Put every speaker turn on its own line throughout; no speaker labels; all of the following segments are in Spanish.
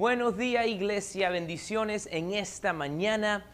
Buenos días iglesia, bendiciones en esta mañana.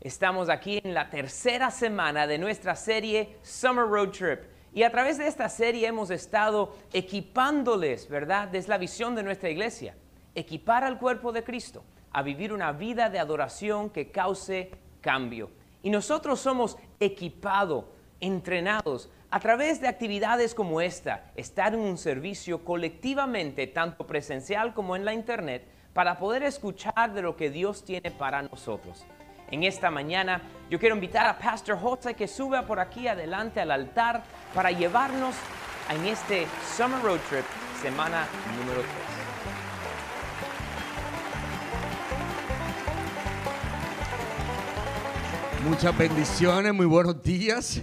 Estamos aquí en la tercera semana de nuestra serie Summer Road Trip. Y a través de esta serie hemos estado equipándoles, ¿verdad? Es la visión de nuestra iglesia. Equipar al cuerpo de Cristo a vivir una vida de adoración que cause cambio. Y nosotros somos equipados, entrenados a través de actividades como esta, estar en un servicio colectivamente, tanto presencial como en la internet, para poder escuchar de lo que Dios tiene para nosotros. En esta mañana yo quiero invitar a Pastor Jose que suba por aquí adelante al altar para llevarnos en este Summer Road Trip, semana número 3.
Muchas bendiciones, muy buenos días.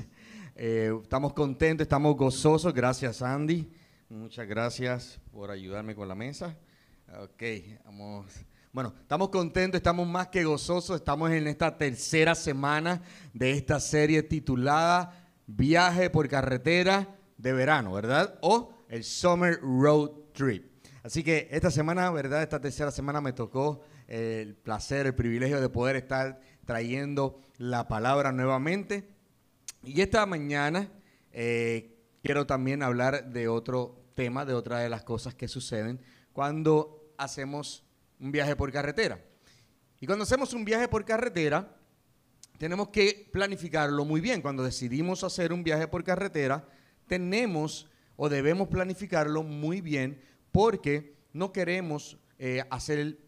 Eh, estamos contentos, estamos gozosos. Gracias, Andy. Muchas gracias por ayudarme con la mesa. Ok, vamos. Bueno, estamos contentos, estamos más que gozosos. Estamos en esta tercera semana de esta serie titulada Viaje por carretera de verano, ¿verdad? O el Summer Road Trip. Así que esta semana, ¿verdad? Esta tercera semana me tocó el placer, el privilegio de poder estar trayendo la palabra nuevamente. Y esta mañana eh, quiero también hablar de otro tema, de otra de las cosas que suceden cuando hacemos un viaje por carretera. Y cuando hacemos un viaje por carretera, tenemos que planificarlo muy bien. Cuando decidimos hacer un viaje por carretera, tenemos o debemos planificarlo muy bien porque no queremos eh, hacer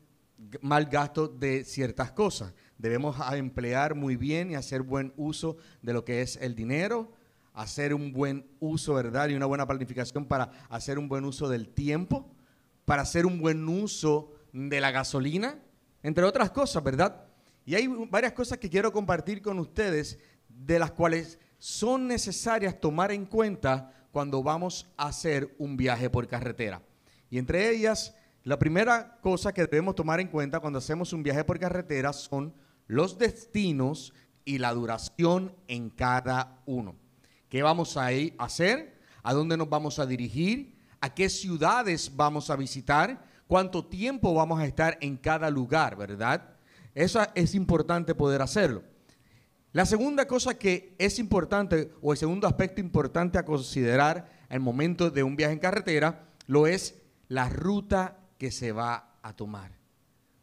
mal gasto de ciertas cosas debemos emplear muy bien y hacer buen uso de lo que es el dinero, hacer un buen uso, ¿verdad? Y una buena planificación para hacer un buen uso del tiempo, para hacer un buen uso de la gasolina, entre otras cosas, ¿verdad? Y hay varias cosas que quiero compartir con ustedes, de las cuales son necesarias tomar en cuenta cuando vamos a hacer un viaje por carretera. Y entre ellas, la primera cosa que debemos tomar en cuenta cuando hacemos un viaje por carretera son los destinos y la duración en cada uno. ¿Qué vamos a hacer? ¿A dónde nos vamos a dirigir? ¿A qué ciudades vamos a visitar? ¿Cuánto tiempo vamos a estar en cada lugar, verdad? Eso es importante poder hacerlo. La segunda cosa que es importante, o el segundo aspecto importante a considerar el momento de un viaje en carretera, lo es la ruta que se va a tomar.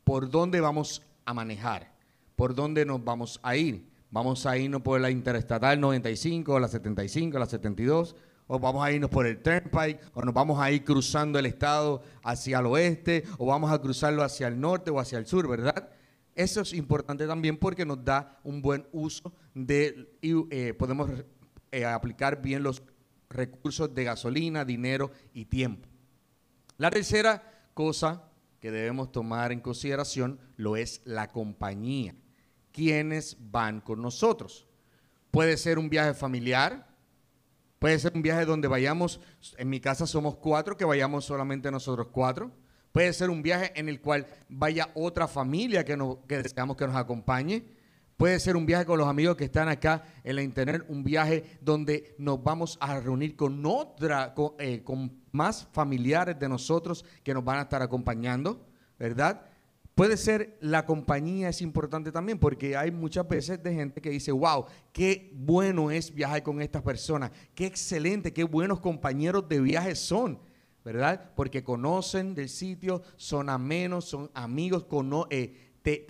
¿Por dónde vamos a manejar? por dónde nos vamos a ir. Vamos a irnos por la Interestatal 95, la 75, la 72, o vamos a irnos por el Turnpike, o nos vamos a ir cruzando el estado hacia el oeste, o vamos a cruzarlo hacia el norte o hacia el sur, ¿verdad? Eso es importante también porque nos da un buen uso de, y eh, podemos eh, aplicar bien los recursos de gasolina, dinero y tiempo. La tercera cosa que debemos tomar en consideración lo es la compañía quienes van con nosotros. Puede ser un viaje familiar, puede ser un viaje donde vayamos, en mi casa somos cuatro, que vayamos solamente nosotros cuatro. Puede ser un viaje en el cual vaya otra familia que, que deseamos que nos acompañe. Puede ser un viaje con los amigos que están acá en la internet, un viaje donde nos vamos a reunir con otra, con, eh, con más familiares de nosotros que nos van a estar acompañando, ¿verdad? Puede ser la compañía es importante también, porque hay muchas veces de gente que dice, wow, qué bueno es viajar con estas personas, qué excelente, qué buenos compañeros de viaje son, ¿verdad? Porque conocen del sitio, son amenos, son amigos, eh, te,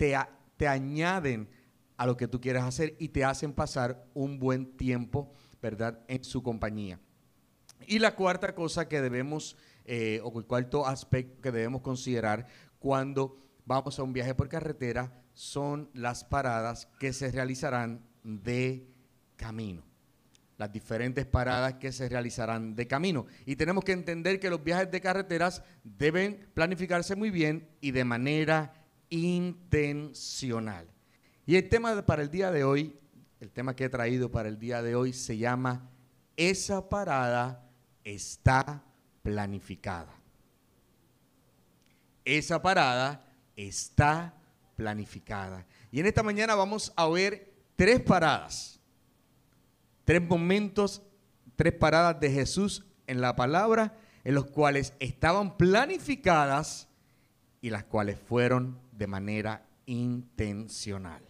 te añaden a lo que tú quieres hacer y te hacen pasar un buen tiempo, ¿verdad? En su compañía. Y la cuarta cosa que debemos, eh, o el cuarto aspecto que debemos considerar cuando vamos a un viaje por carretera son las paradas que se realizarán de camino. Las diferentes paradas que se realizarán de camino. Y tenemos que entender que los viajes de carreteras deben planificarse muy bien y de manera intencional. Y el tema para el día de hoy, el tema que he traído para el día de hoy se llama Esa parada está planificada. Esa parada está planificada. Y en esta mañana vamos a ver tres paradas, tres momentos, tres paradas de Jesús en la palabra, en los cuales estaban planificadas y las cuales fueron de manera intencional.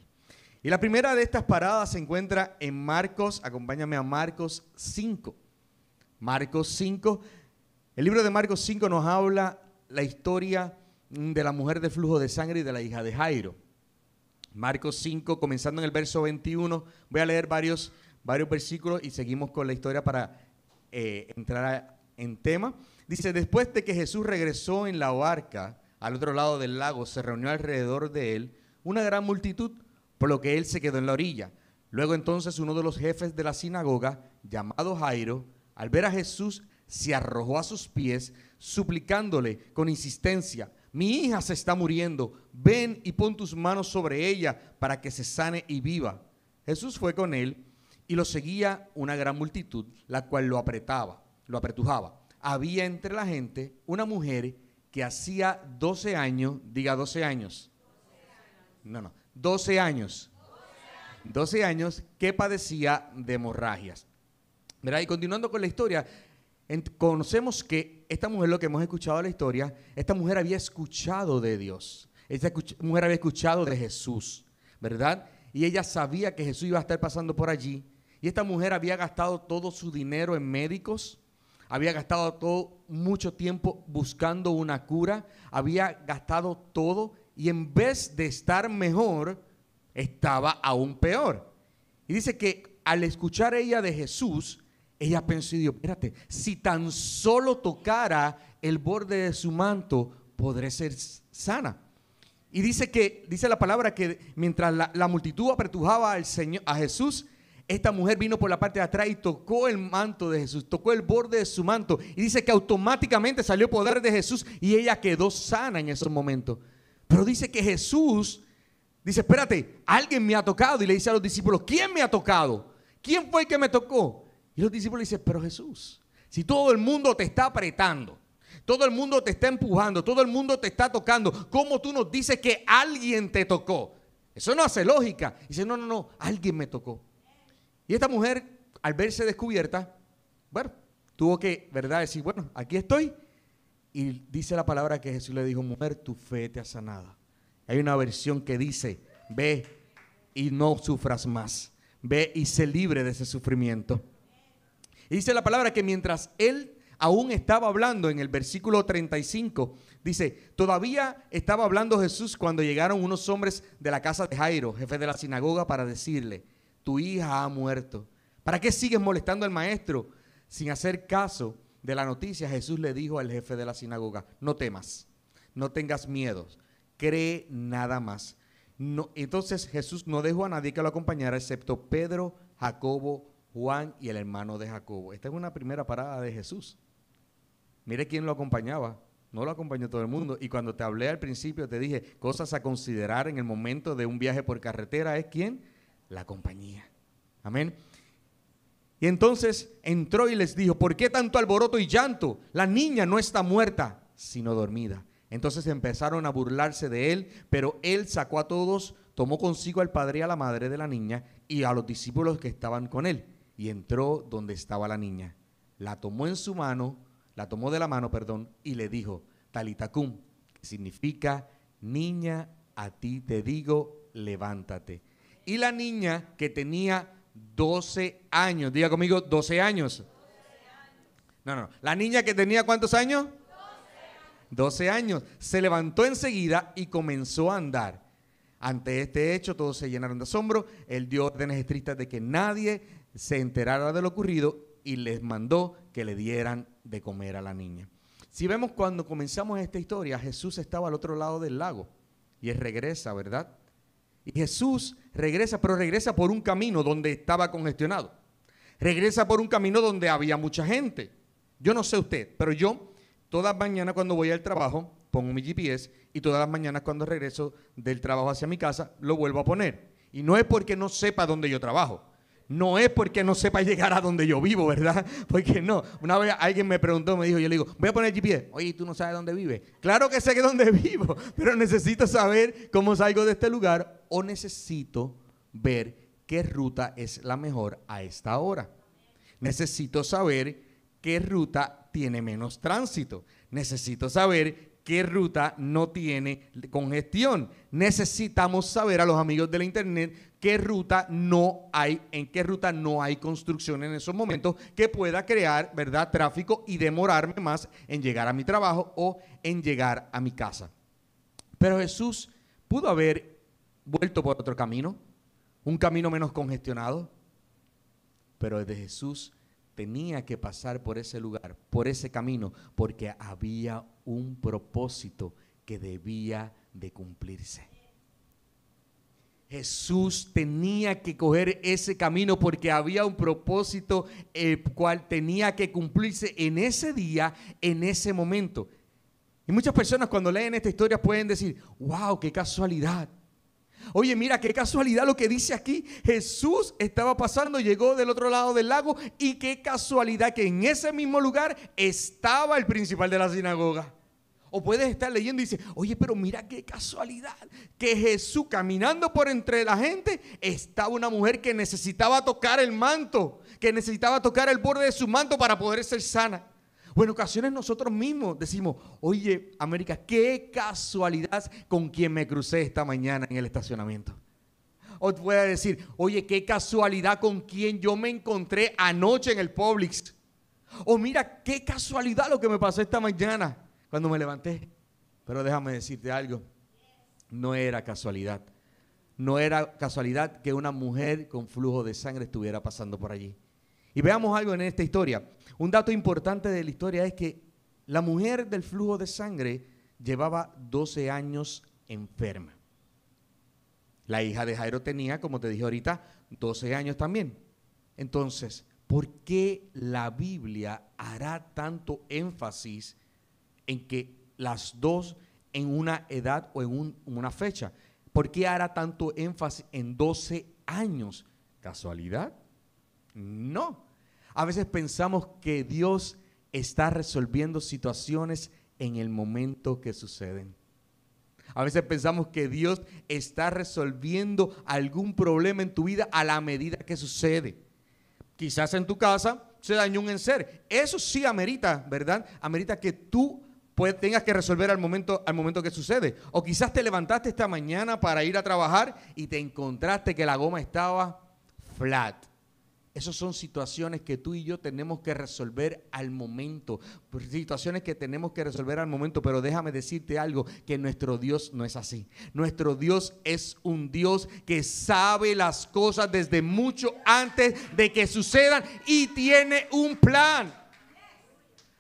Y la primera de estas paradas se encuentra en Marcos, acompáñame a Marcos 5. Marcos 5, el libro de Marcos 5 nos habla la historia de la mujer de flujo de sangre y de la hija de Jairo. Marcos 5, comenzando en el verso 21, voy a leer varios, varios versículos y seguimos con la historia para eh, entrar en tema. Dice, después de que Jesús regresó en la barca al otro lado del lago, se reunió alrededor de él una gran multitud por lo que él se quedó en la orilla. Luego entonces uno de los jefes de la sinagoga, llamado Jairo, al ver a Jesús, se arrojó a sus pies, suplicándole con insistencia, mi hija se está muriendo, ven y pon tus manos sobre ella para que se sane y viva. Jesús fue con él y lo seguía una gran multitud, la cual lo apretaba, lo apretujaba. Había entre la gente una mujer que hacía 12 años, diga 12 años. No, no, 12 años. 12 años que padecía de hemorragias. Y continuando con la historia, conocemos que esta mujer, lo que hemos escuchado en la historia, esta mujer había escuchado de Dios. Esta mujer había escuchado de Jesús, ¿verdad? Y ella sabía que Jesús iba a estar pasando por allí. Y esta mujer había gastado todo su dinero en médicos, había gastado todo mucho tiempo buscando una cura, había gastado todo y en vez de estar mejor, estaba aún peor. Y dice que al escuchar ella de Jesús, ella pensó y dijo, espérate, si tan solo tocara el borde de su manto, podré ser sana. Y dice que, dice la palabra que mientras la, multitud apretujaba al Señor, a Jesús, esta mujer vino por la parte de atrás y tocó el manto de Jesús, tocó el borde de su manto. Y dice que automáticamente salió poder de Jesús y ella quedó sana en esos momentos. Pero dice que Jesús dice, espérate, alguien me ha tocado. Y le dice a los discípulos, ¿quién me ha tocado? ¿Quién fue el que me tocó? Y los discípulos dicen, pero Jesús, si todo el mundo te está apretando, todo el mundo te está empujando, todo el mundo te está tocando, ¿cómo tú nos dices que alguien te tocó? Eso no hace lógica. Dice, no, no, no, alguien me tocó. Y esta mujer, al verse descubierta, bueno, tuvo que, ¿verdad? Decir, bueno, aquí estoy. Y dice la palabra que Jesús le dijo, mujer, tu fe te ha sanado. Hay una versión que dice, ve y no sufras más. Ve y sé libre de ese sufrimiento. Y dice la palabra que mientras él aún estaba hablando en el versículo 35, dice, todavía estaba hablando Jesús cuando llegaron unos hombres de la casa de Jairo, jefe de la sinagoga, para decirle, tu hija ha muerto. ¿Para qué sigues molestando al maestro? Sin hacer caso de la noticia, Jesús le dijo al jefe de la sinagoga, no temas, no tengas miedo, cree nada más. No, entonces Jesús no dejó a nadie que lo acompañara, excepto Pedro, Jacobo, Juan y el hermano de Jacobo. Esta es una primera parada de Jesús. Mire quién lo acompañaba. No lo acompañó todo el mundo. Y cuando te hablé al principio, te dije, cosas a considerar en el momento de un viaje por carretera es quién? la compañía. Amén. Y entonces entró y les dijo, ¿por qué tanto alboroto y llanto? La niña no está muerta, sino dormida. Entonces empezaron a burlarse de él, pero él sacó a todos, tomó consigo al padre y a la madre de la niña y a los discípulos que estaban con él, y entró donde estaba la niña. La tomó en su mano, la tomó de la mano, perdón, y le dijo, Talitacum, que significa, niña, a ti te digo, levántate y la niña que tenía 12 años. Diga conmigo, 12 años. No, no. La niña que tenía cuántos años? 12 años. Se levantó enseguida y comenzó a andar. Ante este hecho todos se llenaron de asombro. Él dio órdenes estrictas de que nadie se enterara de lo ocurrido y les mandó que le dieran de comer a la niña. Si vemos cuando comenzamos esta historia, Jesús estaba al otro lado del lago y él regresa, ¿verdad? Y Jesús regresa, pero regresa por un camino donde estaba congestionado. Regresa por un camino donde había mucha gente. Yo no sé usted, pero yo todas las mañanas cuando voy al trabajo pongo mi GPS y todas las mañanas cuando regreso del trabajo hacia mi casa lo vuelvo a poner. Y no es porque no sepa dónde yo trabajo no es porque no sepa llegar a donde yo vivo, ¿verdad? Porque no. Una vez alguien me preguntó, me dijo, yo le digo, voy a poner GPS. Oye, ¿tú no sabes dónde vive? Claro que sé dónde vivo, pero necesito saber cómo salgo de este lugar o necesito ver qué ruta es la mejor a esta hora. Necesito saber qué ruta tiene menos tránsito. Necesito saber qué ruta no tiene congestión. Necesitamos saber a los amigos de la internet qué ruta no hay, en qué ruta no hay construcción en esos momentos que pueda crear, ¿verdad?, tráfico y demorarme más en llegar a mi trabajo o en llegar a mi casa. Pero Jesús pudo haber vuelto por otro camino, un camino menos congestionado, pero de Jesús tenía que pasar por ese lugar, por ese camino, porque había un propósito que debía de cumplirse. Jesús tenía que coger ese camino porque había un propósito el cual tenía que cumplirse en ese día, en ese momento. Y muchas personas cuando leen esta historia pueden decir, wow, qué casualidad. Oye, mira qué casualidad lo que dice aquí. Jesús estaba pasando, llegó del otro lado del lago y qué casualidad que en ese mismo lugar estaba el principal de la sinagoga. O puedes estar leyendo y dice, oye, pero mira qué casualidad, que Jesús caminando por entre la gente estaba una mujer que necesitaba tocar el manto, que necesitaba tocar el borde de su manto para poder ser sana. O en ocasiones nosotros mismos decimos, oye, América, qué casualidad con quien me crucé esta mañana en el estacionamiento. O puede decir, oye, qué casualidad con quien yo me encontré anoche en el Publix. O mira, qué casualidad lo que me pasó esta mañana cuando me levanté. Pero déjame decirte algo, no era casualidad. No era casualidad que una mujer con flujo de sangre estuviera pasando por allí. Y veamos algo en esta historia. Un dato importante de la historia es que la mujer del flujo de sangre llevaba 12 años enferma. La hija de Jairo tenía, como te dije ahorita, 12 años también. Entonces, ¿por qué la Biblia hará tanto énfasis en que las dos en una edad o en, una fecha? ¿Por qué hará tanto énfasis en 12 años? ¿Casualidad? No. A veces pensamos que Dios está resolviendo situaciones en el momento que suceden. A veces pensamos que Dios está resolviendo algún problema en tu vida a la medida que sucede. Quizás en tu casa se dañó un enser. Eso sí amerita, ¿verdad? Amerita que tú tengas que resolver al momento, al momento que sucede. O quizás te levantaste esta mañana para ir a trabajar y te encontraste que la goma estaba flat. Esas son situaciones que tú y yo tenemos que resolver al momento. Situaciones que tenemos que resolver al momento. Pero déjame decirte algo, que nuestro Dios no es así. Nuestro Dios es un Dios que sabe las cosas desde mucho antes de que sucedan y tiene un plan.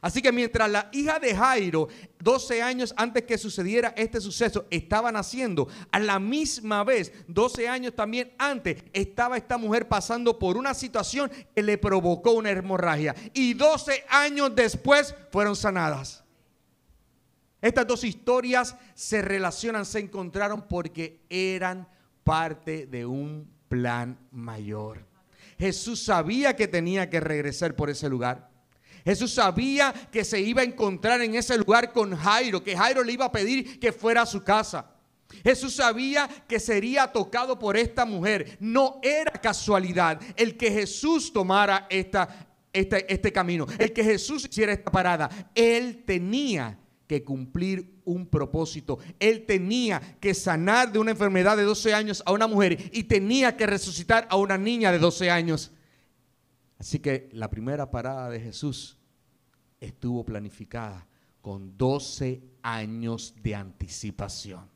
Así que mientras la hija de Jairo, 12 años antes que sucediera este suceso, estaba naciendo, a la misma vez, 12 años también antes, estaba esta mujer pasando por una situación que le provocó una hemorragia. Y 12 años después fueron sanadas. Estas dos historias se relacionan, se encontraron porque eran parte de un plan mayor. Jesús sabía que tenía que regresar por ese lugar. Jesús sabía que se iba a encontrar en ese lugar con Jairo, que Jairo le iba a pedir que fuera a su casa. Jesús sabía que sería tocado por esta mujer. No era casualidad el que Jesús tomara esta, este, este camino, el que Jesús hiciera esta parada. Él tenía que cumplir un propósito. Él tenía que sanar de una enfermedad de 12 años a una mujer y tenía que resucitar a una niña de 12 años. Así que la primera parada de Jesús estuvo planificada con 12 años de anticipación.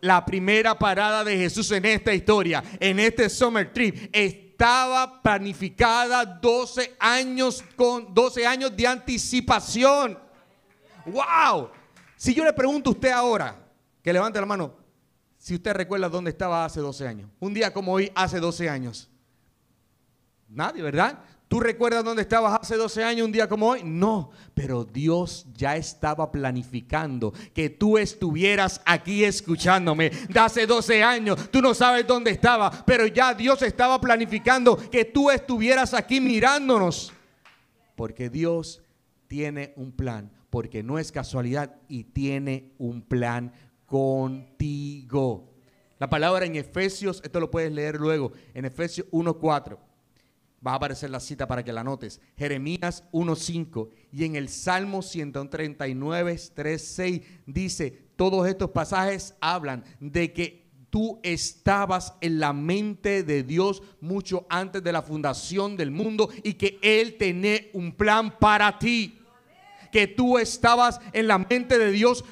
La primera parada de Jesús en esta historia, en este summer trip, estaba planificada 12 años con 12 años de anticipación. ¡Wow! Si yo le pregunto a usted ahora, que levante la mano, si usted recuerda dónde estaba hace 12 años, un día como hoy, hace 12 años. Nadie, ¿verdad? ¿Tú recuerdas dónde estabas hace 12 años, un día como hoy? No, pero Dios ya estaba planificando que tú estuvieras aquí escuchándome de hace 12 años. Tú no sabes dónde estaba, pero ya Dios estaba planificando que tú estuvieras aquí mirándonos. Porque Dios tiene un plan, porque no es casualidad y tiene un plan contigo. La palabra en Efesios, esto lo puedes leer luego, en Efesios 1.4 Va a aparecer la cita para que la notes. Jeremías 1.5 y en el Salmo 139, 3.6 dice, todos estos pasajes hablan de que tú estabas en la mente de Dios mucho antes de la fundación del mundo y que Él tenía un plan para ti. Que tú estabas en la mente de Dios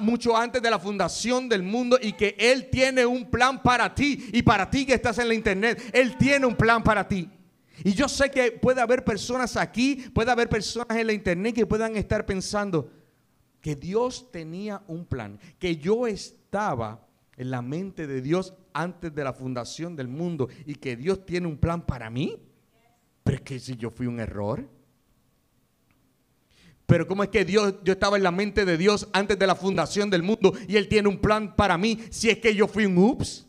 mucho antes de la fundación del mundo y que Él tiene un plan para ti y para ti que estás en la internet. Él tiene un plan para ti. Y yo sé que puede haber personas aquí, puede haber personas en la internet que puedan estar pensando que Dios tenía un plan, que yo estaba en la mente de Dios antes de la fundación del mundo y que Dios tiene un plan para mí. Pero es que si yo fui un error. Pero ¿cómo es que Dios, yo estaba en la mente de Dios antes de la fundación del mundo y Él tiene un plan para mí si es que yo fui un ups?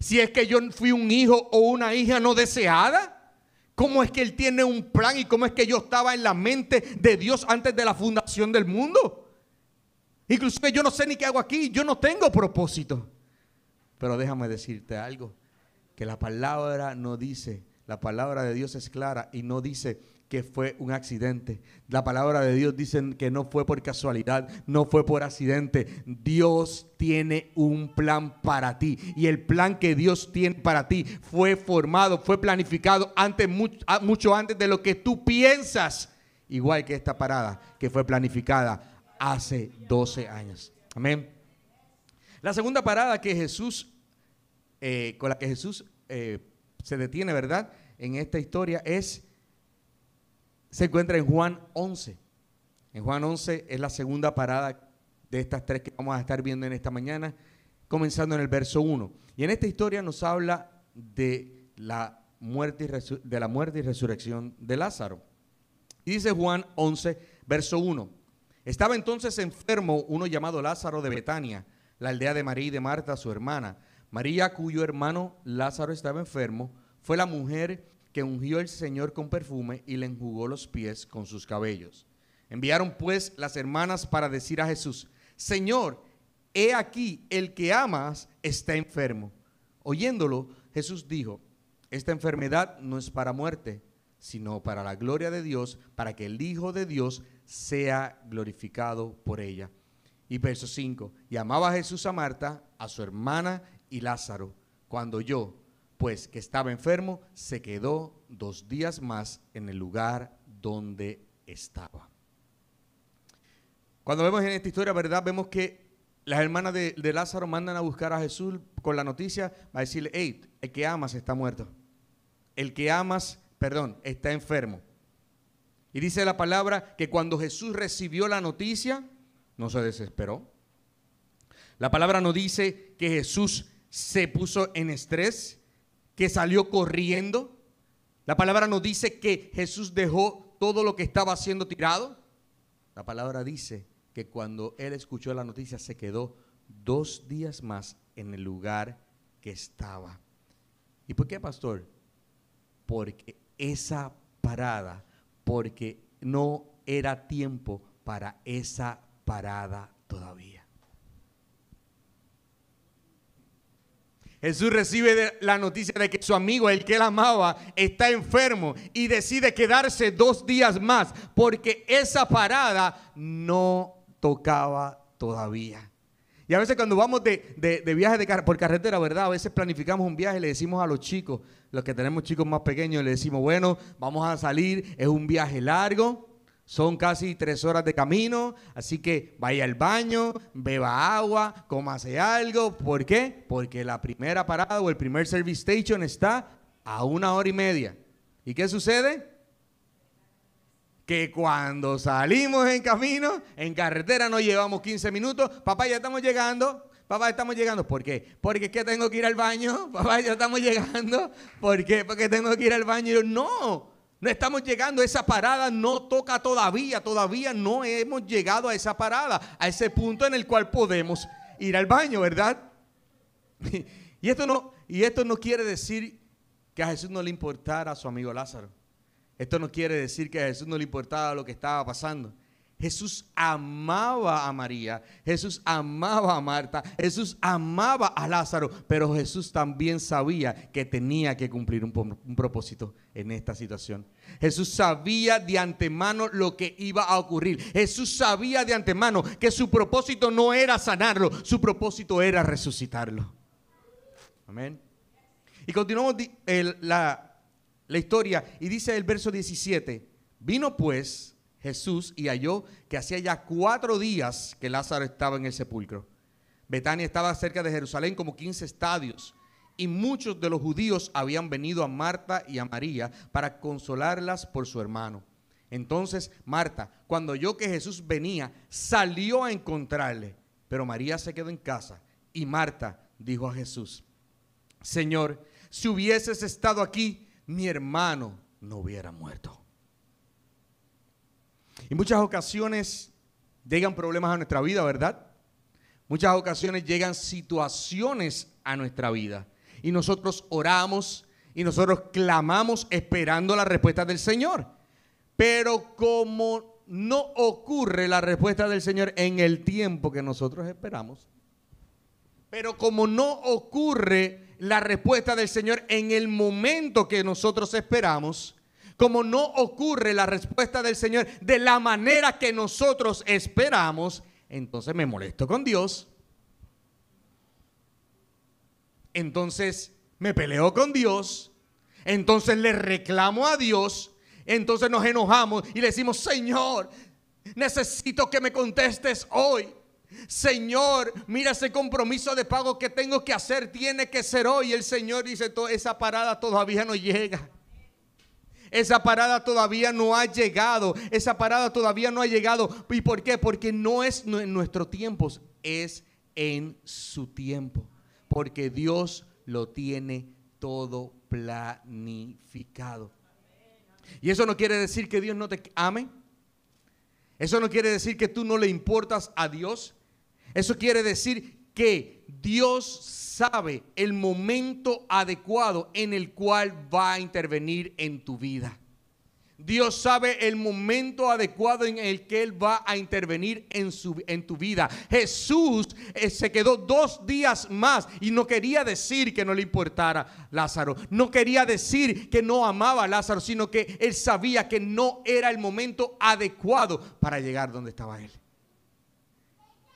Si es que yo fui un hijo o una hija no deseada. ¿Cómo es que Él tiene un plan y cómo es que yo estaba en la mente de Dios antes de la fundación del mundo? Inclusive yo no sé ni qué hago aquí, yo no tengo propósito. Pero déjame decirte algo, que la palabra no dice, la palabra de Dios es clara y no dice que fue un accidente. La palabra de Dios dice que no fue por casualidad, no fue por accidente. Dios tiene un plan para ti. Y el plan que Dios tiene para ti fue formado, fue planificado antes, mucho, antes de lo que tú piensas. Igual que esta parada que fue planificada hace 12 años. Amén. La segunda parada que Jesús, eh, con la que Jesús eh, se detiene, ¿verdad? En esta historia es se encuentra en Juan 11. En Juan 11 es la segunda parada de estas tres que vamos a estar viendo en esta mañana, comenzando en el verso 1. Y en esta historia nos habla de la muerte y, de la muerte y resurrección de Lázaro. Y dice Juan 11, verso 1. Estaba entonces enfermo uno llamado Lázaro de Betania, la aldea de María y de Marta, su hermana. María, cuyo hermano Lázaro estaba enfermo, fue la mujer que ungió el Señor con perfume y le enjugó los pies con sus cabellos. Enviaron pues las hermanas para decir a Jesús, Señor, he aquí, el que amas está enfermo. Oyéndolo, Jesús dijo, esta enfermedad no es para muerte, sino para la gloria de Dios, para que el Hijo de Dios sea glorificado por ella. Y verso 5, y amaba Jesús a Marta, a su hermana y Lázaro. Cuando yo, pues que estaba enfermo, se quedó dos días más en el lugar donde estaba. Cuando vemos en esta historia, ¿verdad? Vemos que las hermanas de, Lázaro mandan a buscar a Jesús con la noticia, va a decirle, hey, el que amas está muerto. El que amas, perdón, está enfermo. Y dice la palabra que cuando Jesús recibió la noticia, no se desesperó. La palabra no dice que Jesús se puso en estrés, que salió corriendo. La palabra nos dice que Jesús dejó todo lo que estaba siendo tirado. La palabra dice que cuando él escuchó la noticia se quedó dos días más en el lugar que estaba. ¿Y por qué, pastor? Porque esa parada, porque no era tiempo para esa parada todavía. Jesús recibe la noticia de que su amigo, el que él amaba, está enfermo y decide quedarse dos días más porque esa parada no tocaba todavía. Y a veces cuando vamos de, de, viaje de, por carretera, ¿verdad? A veces planificamos un viaje y le decimos a los chicos, los que tenemos chicos más pequeños, le decimos, bueno, vamos a salir, es un viaje largo, son casi tres horas de camino, así que vaya al baño, beba agua, cómase algo. ¿Por qué? Porque la primera parada o el primer service station está a una hora y media. ¿Y qué sucede? Que cuando salimos en camino, en carretera nos llevamos 15 minutos, papá ya estamos llegando, papá estamos llegando. ¿Por qué? Porque que tengo que ir al baño, papá ya estamos llegando. ¿Por qué? Porque tengo que ir al baño. No, no estamos llegando, esa parada no toca todavía, todavía no hemos llegado a esa parada, a ese punto en el cual podemos ir al baño, ¿verdad? Y esto no, y esto no quiere decir que a Jesús no le importara a su amigo Lázaro. Esto no quiere decir que a Jesús no le importara lo que estaba pasando. Jesús amaba a María, Jesús amaba a Marta, Jesús amaba a Lázaro, pero Jesús también sabía que tenía que cumplir un, propósito en esta situación. Jesús sabía de antemano lo que iba a ocurrir. Jesús sabía de antemano que su propósito no era sanarlo, su propósito era resucitarlo. Amén. Y continuamos la historia y dice el verso 17, vino pues Jesús y halló que hacía ya cuatro días que Lázaro estaba en el sepulcro. Betania estaba cerca de Jerusalén como 15 estadios y muchos de los judíos habían venido a Marta y a María para consolarlas por su hermano. Entonces Marta, cuando oyó que Jesús venía, salió a encontrarle, pero María se quedó en casa y Marta dijo a Jesús, Señor, si hubieses estado aquí, mi hermano no hubiera muerto. En muchas ocasiones llegan problemas a nuestra vida, ¿verdad? Muchas ocasiones llegan situaciones a nuestra vida y nosotros oramos y nosotros clamamos esperando la respuesta del Señor. Pero como no ocurre la respuesta del Señor en el tiempo que nosotros esperamos, pero como no ocurre la respuesta del Señor en el momento que nosotros esperamos, como no ocurre la respuesta del Señor de la manera que nosotros esperamos, entonces me molesto con Dios. Entonces me peleo con Dios. Entonces le reclamo a Dios. Entonces nos enojamos y le decimos, Señor, necesito que me contestes hoy. Señor, mira ese compromiso de pago que tengo que hacer, tiene que ser hoy. El Señor dice, esa parada todavía no llega. Esa parada todavía no ha llegado. Esa parada todavía no ha llegado. ¿Y por qué? Porque no es en nuestro tiempo, es en su tiempo. Porque Dios lo tiene todo planificado. Y eso no quiere decir que Dios no te ame. Eso no quiere decir que tú no le importas a Dios. Eso quiere decir que Dios sabe el momento adecuado en el cual va a intervenir en tu vida. Dios sabe el momento adecuado en el que Él va a intervenir en, tu vida. Jesús eh, se quedó dos días más y no quería decir que no le importara Lázaro. No quería decir que no amaba a Lázaro, sino que Él sabía que no era el momento adecuado para llegar donde estaba Él.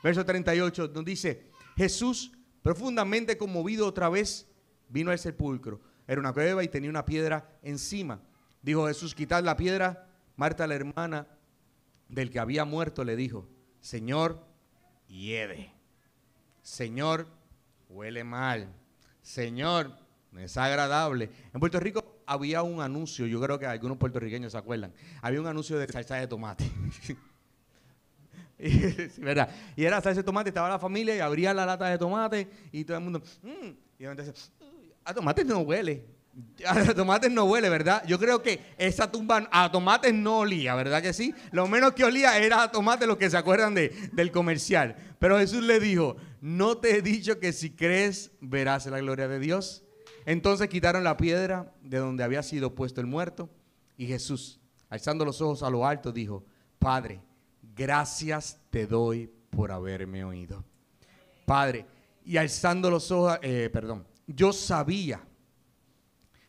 Verso 38 nos dice, Jesús Profundamente conmovido otra vez, vino al sepulcro. Era una cueva y tenía una piedra encima. Dijo Jesús, quitad la piedra. Marta, la hermana del que había muerto, le dijo, Señor, hiede. Señor, huele mal. Señor, es agradable. En Puerto Rico había un anuncio, yo creo que algunos puertorriqueños se acuerdan. Había un anuncio de salsa de tomate. Y era salsa de tomate, estaba la familia y abría la lata de tomate y todo el mundo, mmm, y decía, a tomates no huele. A tomates no huele, ¿verdad? Yo creo que esa tumba a tomates no olía, ¿verdad que sí? Lo menos que olía era a tomates los que se acuerdan de, del comercial. Pero Jesús le dijo, no te he dicho que si crees verás la gloria de Dios. Entonces quitaron la piedra de donde había sido puesto el muerto y Jesús, alzando los ojos a lo alto, dijo, Padre, gracias te doy por haberme oído. Padre, y alzando los ojos, eh, perdón, yo sabía,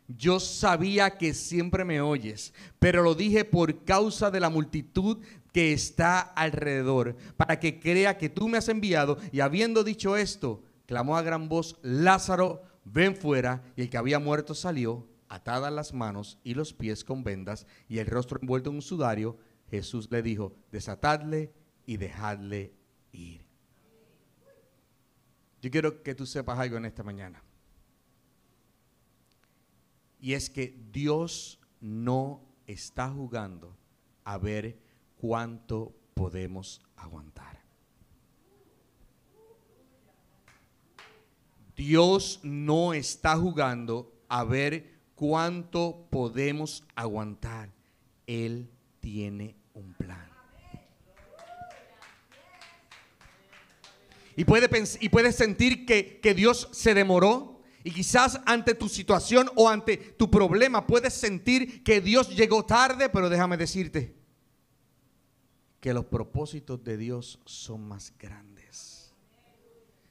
yo sabía que siempre me oyes, pero lo dije por causa de la multitud que está alrededor, para que crea que tú me has enviado. Y habiendo dicho esto, clamó a gran voz, Lázaro, ven fuera. Y el que había muerto salió, atadas las manos y los pies con vendas y el rostro envuelto en un sudario. Jesús le dijo, desatadle y dejadle ir. Yo quiero que tú sepas algo en esta mañana. Y es que Dios no está jugando a ver cuánto podemos aguantar. Dios no está jugando a ver cuánto podemos aguantar. Él tiene un plan. Y puedes y sentir que, que Dios se demoró. Y quizás ante tu situación o ante tu problema puedes sentir que Dios llegó tarde, pero déjame decirte que los propósitos de Dios son más grandes.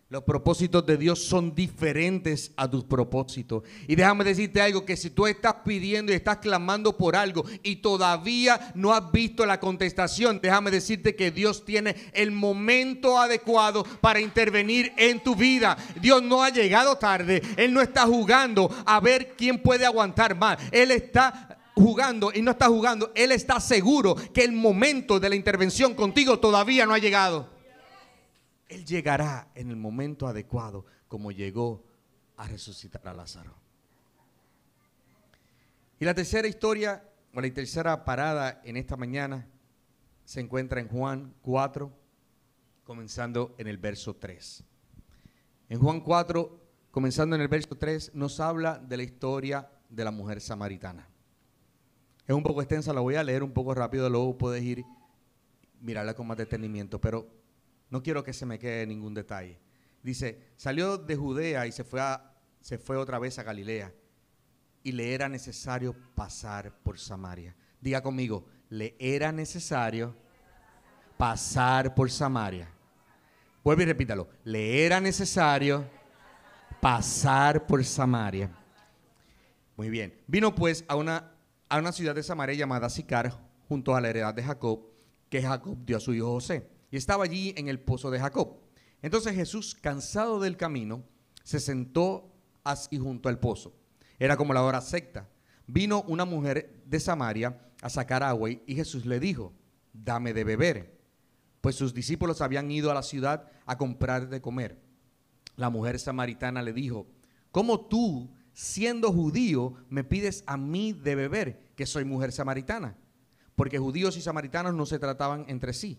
Los propósitos de Dios son diferentes a tus propósitos. Y déjame decirte algo, que si tú estás pidiendo y estás clamando por algo y todavía no has visto la contestación, déjame decirte que Dios tiene el momento adecuado para intervenir en tu vida. Dios no ha llegado tarde, Él no está jugando a ver quién puede aguantar más. Él está jugando y no está jugando, Él está seguro que el momento de la intervención contigo todavía no ha llegado. Él llegará en el momento adecuado como llegó a resucitar a Lázaro. Y la tercera historia, o la tercera parada en esta mañana, se encuentra en Juan 4, comenzando en el verso 3. En Juan 4, comenzando en el verso 3, nos habla de la historia de la mujer samaritana. Es un poco extensa, la voy a leer un poco rápido, luego puedes ir mirarla con más detenimiento, pero no quiero que se me quede ningún detalle. Dice, salió de Judea y se fue, se fue otra vez a Galilea. Y le era necesario pasar por Samaria. Diga conmigo, le era necesario pasar por Samaria. Vuelve y repítalo. Le era necesario pasar por Samaria. Muy bien. Vino pues a una, a una ciudad de Samaria llamada Sicar, junto a la heredad de Jacob, que Jacob dio a su hijo José y estaba allí en el pozo de Jacob. Entonces Jesús, cansado del camino, se sentó así junto al pozo. Era como la hora secta. Vino una mujer de Samaria a sacar agua y Jesús le dijo, dame de beber. Pues sus discípulos habían ido a la ciudad a comprar de comer. La mujer samaritana le dijo, ¿cómo tú, siendo judío, me pides a mí de beber, que soy mujer samaritana? Porque judíos y samaritanos no se trataban entre sí.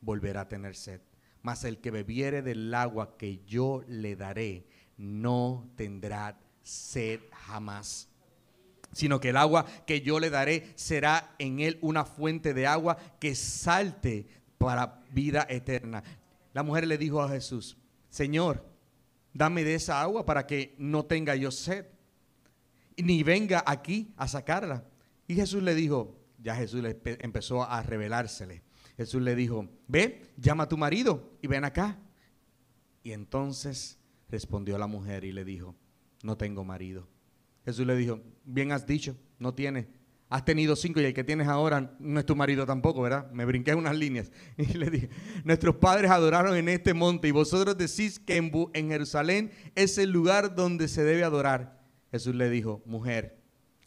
volverá a tener sed. Mas el que bebiere del agua que yo le daré, no tendrá sed jamás. Sino que el agua que yo le daré será en él una fuente de agua que salte para vida eterna. La mujer le dijo a Jesús, Señor, dame de esa agua para que no tenga yo sed, ni venga aquí a sacarla. Y Jesús le dijo, ya Jesús le empezó a revelársele. Jesús le dijo, ve, llama a tu marido y ven acá. Y entonces respondió la mujer y le dijo, no tengo marido. Jesús le dijo, bien has dicho, no tienes. Has tenido cinco y el que tienes ahora no es tu marido tampoco, ¿verdad? Me brinqué unas líneas. Y le dije, nuestros padres adoraron en este monte y vosotros decís que en, en Jerusalén es el lugar donde se debe adorar. Jesús le dijo, mujer,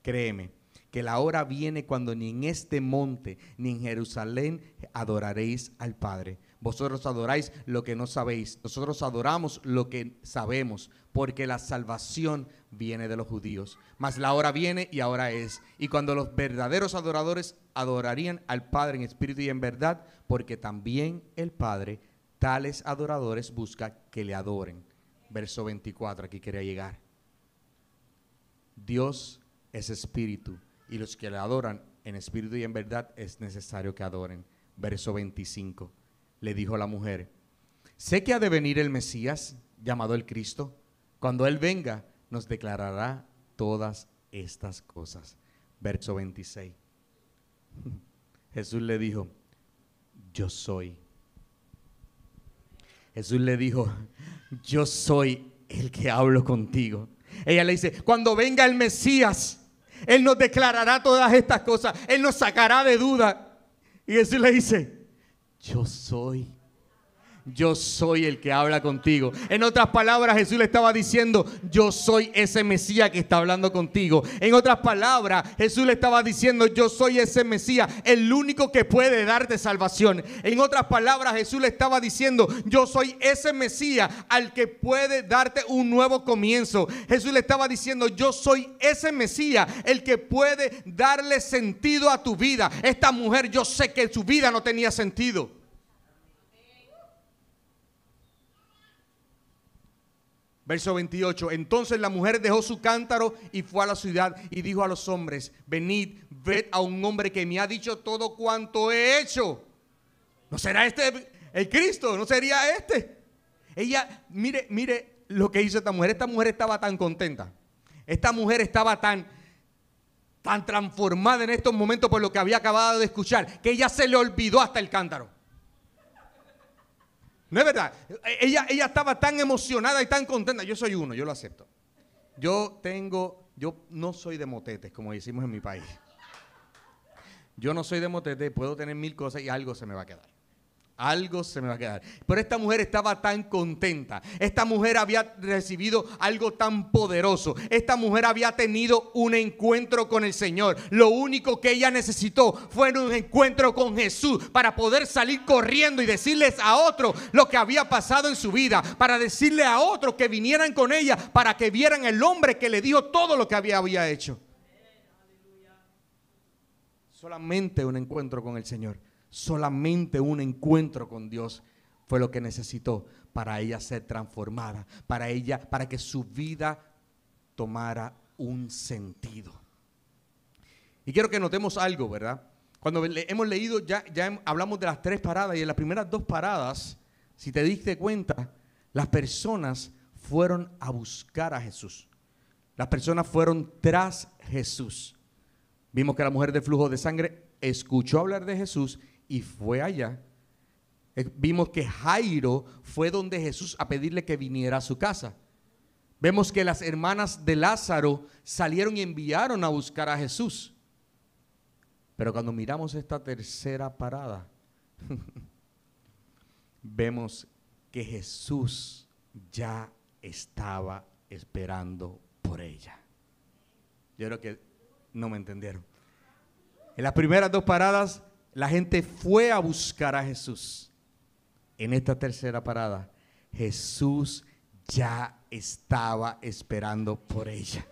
créeme que la hora viene cuando ni en este monte ni en Jerusalén adoraréis al Padre. Vosotros adoráis lo que no sabéis. Nosotros adoramos lo que sabemos, porque la salvación viene de los judíos. Mas la hora viene y ahora es. Y cuando los verdaderos adoradores adorarían al Padre en espíritu y en verdad, porque también el Padre, tales adoradores busca que le adoren. Verso 24, aquí quería llegar. Dios es espíritu y los que le adoran en espíritu y en verdad es necesario que adoren. Verso 25. Le dijo la mujer, sé que ha de venir el Mesías, llamado el Cristo. Cuando Él venga, nos declarará todas estas cosas. Verso 26. Jesús le dijo, yo soy. Jesús le dijo, yo soy el que hablo contigo. Ella le dice, cuando venga el Mesías, él nos declarará todas estas cosas. Él nos sacará de duda. Y Jesús le dice, yo soy. Yo soy el que habla contigo. En otras palabras, Jesús le estaba diciendo, yo soy ese Mesías que está hablando contigo. En otras palabras, Jesús le estaba diciendo, yo soy ese Mesías, el único que puede darte salvación. En otras palabras, Jesús le estaba diciendo, yo soy ese Mesías al que puede darte un nuevo comienzo. Jesús le estaba diciendo, yo soy ese Mesías, el que puede darle sentido a tu vida. Esta mujer, yo sé que su vida no tenía sentido. Verso 28. Entonces la mujer dejó su cántaro y fue a la ciudad y dijo a los hombres, venid, ved a un hombre que me ha dicho todo cuanto he hecho. ¿No será este el Cristo? ¿No sería este? Ella, mire, mire lo que hizo esta mujer. Esta mujer estaba tan contenta. Esta mujer estaba tan, tan transformada en estos momentos por lo que había acabado de escuchar, que ella se le olvidó hasta el cántaro. No es verdad. Ella, ella estaba tan emocionada y tan contenta. Yo soy uno, yo lo acepto. Yo tengo, yo no soy de motetes, como decimos en mi país. Yo no soy de motetes, puedo tener mil cosas y algo se me va a quedar algo se me va a quedar. Pero esta mujer estaba tan contenta. Esta mujer había recibido algo tan poderoso. Esta mujer había tenido un encuentro con el Señor. Lo único que ella necesitó fue un encuentro con Jesús para poder salir corriendo y decirles a otro lo que había pasado en su vida. Para decirle a otros que vinieran con ella para que vieran el hombre que le dijo todo lo que había, había hecho. Solamente un encuentro con el Señor. Solamente un encuentro con Dios fue lo que necesitó para ella ser transformada, para ella, para que su vida tomara un sentido. Y quiero que notemos algo, ¿verdad? Cuando hemos leído, ya, ya hablamos de las tres paradas y en las primeras dos paradas, si te diste cuenta, las personas fueron a buscar a Jesús. Las personas fueron tras Jesús. Vimos que la mujer de flujo de sangre escuchó hablar de Jesús y fue allá. Eh, vimos que Jairo fue donde Jesús a pedirle que viniera a su casa. Vemos que las hermanas de Lázaro salieron y enviaron a buscar a Jesús. Pero cuando miramos esta tercera parada, vemos que Jesús ya estaba esperando por ella. Yo creo que no me entendieron. En las primeras dos paradas la gente fue a buscar a Jesús. En esta tercera parada, Jesús ya estaba esperando por ella.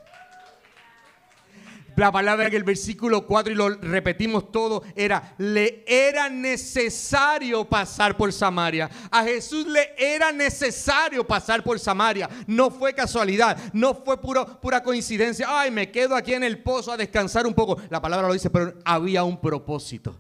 La palabra en el versículo 4, y lo repetimos todo, era, le era necesario pasar por Samaria. A Jesús le era necesario pasar por Samaria. No fue casualidad, no fue pura coincidencia. Ay, me quedo aquí en el pozo a descansar un poco. La palabra lo dice, pero había un propósito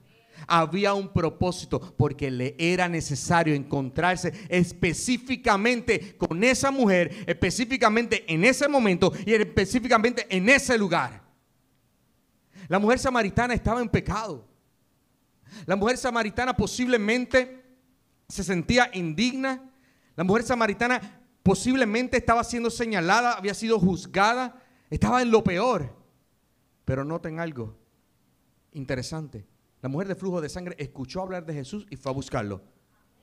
había un propósito porque le era necesario encontrarse específicamente con esa mujer, específicamente en ese momento y específicamente en ese lugar. La mujer samaritana estaba en pecado. La mujer samaritana posiblemente se sentía indigna. La mujer samaritana posiblemente estaba siendo señalada, había sido juzgada, estaba en lo peor. Pero noten algo interesante. La mujer de flujo de sangre escuchó hablar de Jesús y fue a buscarlo.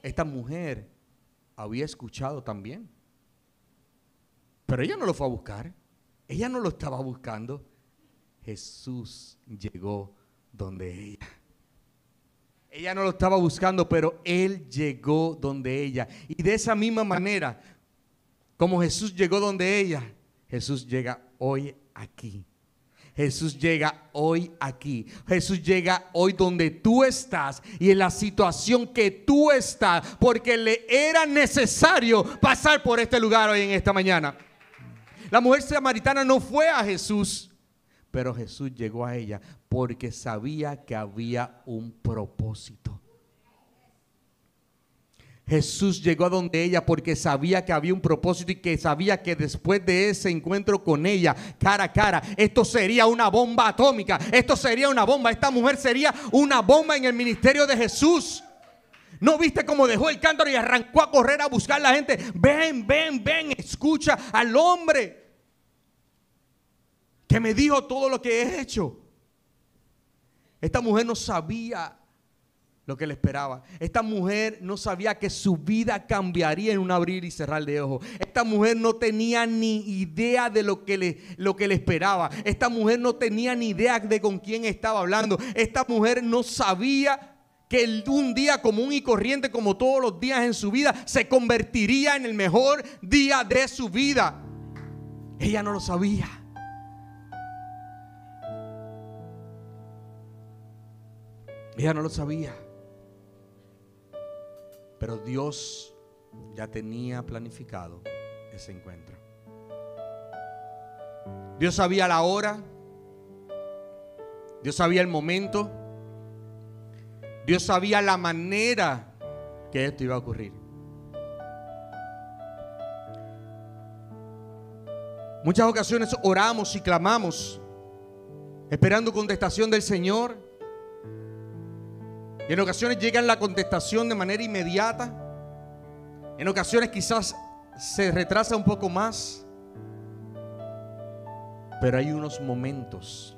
Esta mujer había escuchado también. Pero ella no lo fue a buscar. Ella no lo estaba buscando. Jesús llegó donde ella. Ella no lo estaba buscando, pero Él llegó donde ella. Y de esa misma manera, como Jesús llegó donde ella, Jesús llega hoy aquí Jesús llega hoy aquí. Jesús llega hoy donde tú estás y en la situación que tú estás, porque le era necesario pasar por este lugar hoy en esta mañana. La mujer samaritana no fue a Jesús, pero Jesús llegó a ella porque sabía que había un propósito. Jesús llegó a donde ella porque sabía que había un propósito y que sabía que después de ese encuentro con ella, cara a cara, esto sería una bomba atómica, esto sería una bomba, esta mujer sería una bomba en el ministerio de Jesús. ¿No viste cómo dejó el cántaro y arrancó a correr a buscar a la gente? Ven, ven, ven, escucha al hombre que me dijo todo lo que he hecho. Esta mujer no sabía lo que le esperaba. Esta mujer no sabía que su vida cambiaría en un abrir y cerrar de ojos. Esta mujer no tenía ni idea de lo que, le, lo que le esperaba. Esta mujer no tenía ni idea de con quién estaba hablando. Esta mujer no sabía que un día común y corriente como todos los días en su vida se convertiría en el mejor día de su vida. Ella no lo sabía. Ella no lo sabía. Pero Dios ya tenía planificado ese encuentro. Dios sabía la hora. Dios sabía el momento. Dios sabía la manera que esto iba a ocurrir. Muchas ocasiones oramos y clamamos esperando contestación del Señor. Y en ocasiones llega la contestación de manera inmediata. En ocasiones quizás se retrasa un poco más. Pero hay unos momentos.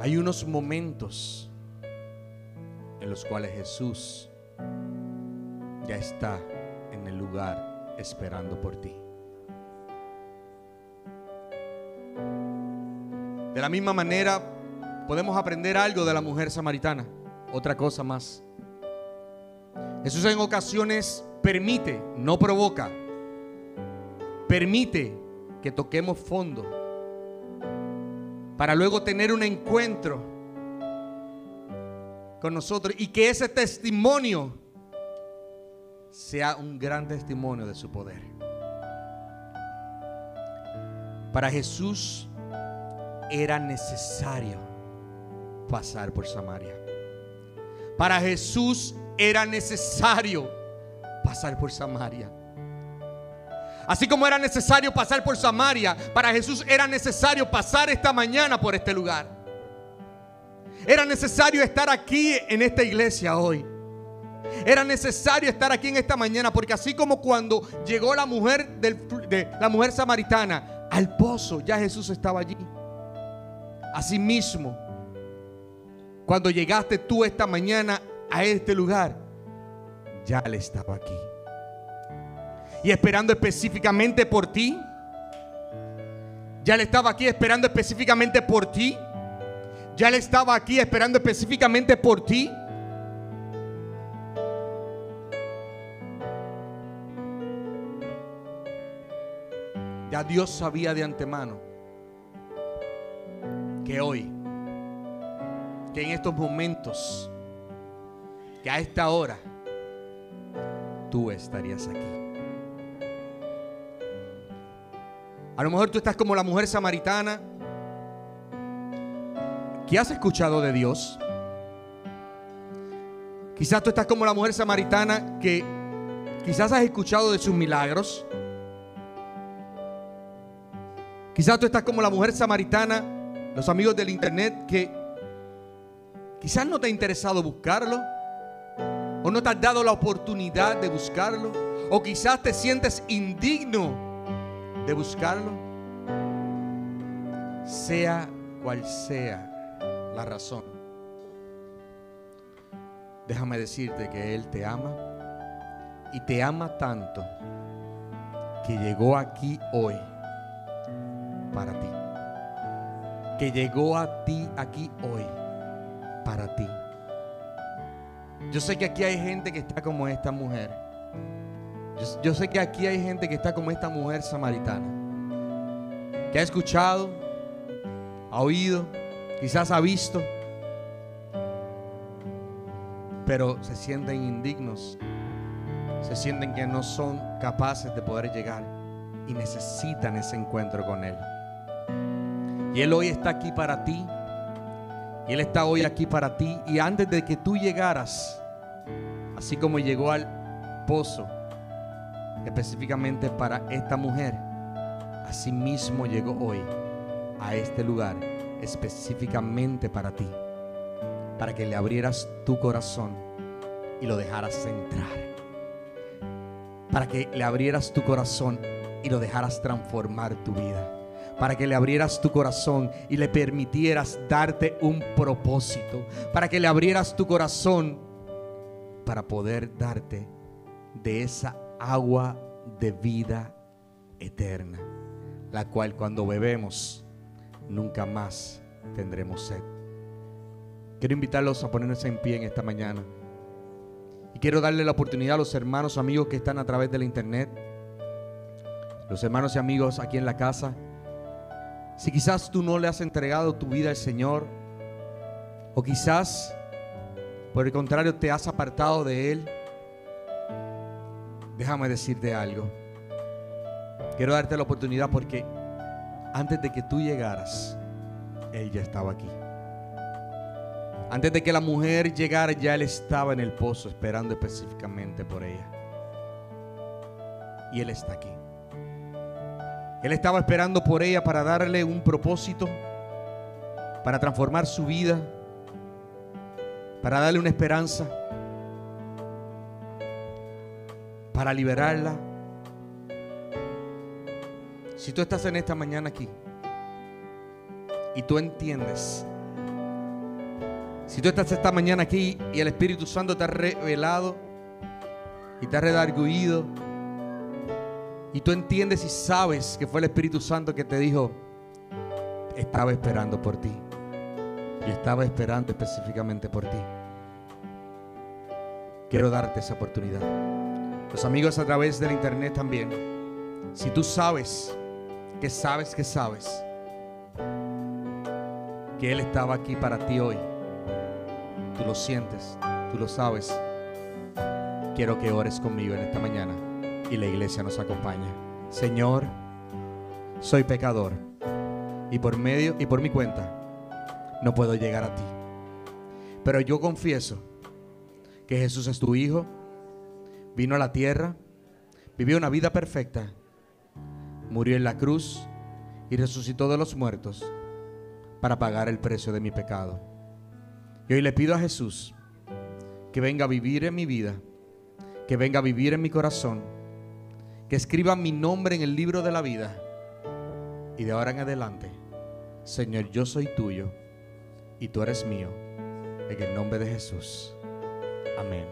Hay unos momentos en los cuales Jesús ya está en el lugar esperando por ti. De la misma manera, podemos aprender algo de la mujer samaritana. Otra cosa más. Jesús en ocasiones permite, no provoca, permite que toquemos fondo para luego tener un encuentro con nosotros y que ese testimonio sea un gran testimonio de su poder. Para Jesús era necesario pasar por Samaria. Para Jesús era necesario pasar por Samaria. Así como era necesario pasar por Samaria, para Jesús era necesario pasar esta mañana por este lugar. Era necesario estar aquí en esta iglesia hoy. Era necesario estar aquí en esta mañana porque así como cuando llegó la mujer de la mujer samaritana al pozo, ya Jesús estaba allí. Asimismo, cuando llegaste tú esta mañana a este lugar, ya Él estaba aquí. Y esperando específicamente por ti. Ya Él estaba aquí esperando específicamente por ti. Ya Él estaba aquí esperando específicamente por ti. Ya Dios sabía de antemano que hoy que en estos momentos, que a esta hora, tú estarías aquí. A lo mejor tú estás como la mujer samaritana que has escuchado de Dios. Quizás tú estás como la mujer samaritana que quizás has escuchado de sus milagros. Quizás tú estás como la mujer samaritana, los amigos del internet que Quizás no te ha interesado buscarlo. O no te has dado la oportunidad de buscarlo. O quizás te sientes indigno de buscarlo. Sea cual sea la razón. Déjame decirte que Él te ama. Y te ama tanto que llegó aquí hoy para ti. Que llegó a ti aquí hoy para ti. Yo sé que aquí hay gente que está como esta mujer. Yo, sé que aquí hay gente que está como esta mujer samaritana. Que ha escuchado, ha oído, quizás ha visto, pero se sienten indignos. Se sienten que no son capaces de poder llegar y necesitan ese encuentro con Él. Y Él hoy está aquí para ti y Él está hoy aquí para ti. Y antes de que tú llegaras, así como llegó al pozo, específicamente para esta mujer, así mismo llegó hoy a este lugar, específicamente para ti. Para que le abrieras tu corazón y lo dejaras entrar. Para que le abrieras tu corazón y lo dejaras transformar tu vida para que le abrieras tu corazón y le permitieras darte un propósito, para que le abrieras tu corazón para poder darte de esa agua de vida eterna, la cual cuando bebemos nunca más tendremos sed. Quiero invitarlos a ponerse en pie en esta mañana. Y quiero darle la oportunidad a los hermanos, amigos que están a través de la internet, los hermanos y amigos aquí en la casa. Si quizás tú no le has entregado tu vida al Señor, o quizás por el contrario te has apartado de Él, déjame decirte algo. Quiero darte la oportunidad porque antes de que tú llegaras, Él ya estaba aquí. Antes de que la mujer llegara, ya Él estaba en el pozo esperando específicamente por ella. Y Él está aquí. Él estaba esperando por ella para darle un propósito, para transformar su vida, para darle una esperanza, para liberarla. Si tú estás en esta mañana aquí y tú entiendes, si tú estás esta mañana aquí y el Espíritu Santo te ha revelado y te ha redarguido, y tú entiendes y sabes que fue el Espíritu Santo que te dijo, estaba esperando por ti. Y estaba esperando específicamente por ti. Quiero darte esa oportunidad. Los amigos a través del internet también. Si tú sabes, que sabes, que sabes, que Él estaba aquí para ti hoy. Tú lo sientes, tú lo sabes. Quiero que ores conmigo en esta mañana y la iglesia nos acompaña. Señor, soy pecador y por medio y por mi cuenta no puedo llegar a ti. Pero yo confieso que Jesús es tu hijo, vino a la tierra, vivió una vida perfecta, murió en la cruz y resucitó de los muertos para pagar el precio de mi pecado. Y hoy le pido a Jesús que venga a vivir en mi vida, que venga a vivir en mi corazón que escriba mi nombre en el libro de la vida. Y de ahora en adelante, Señor, yo soy tuyo y tú eres mío. En el nombre de Jesús. Amén.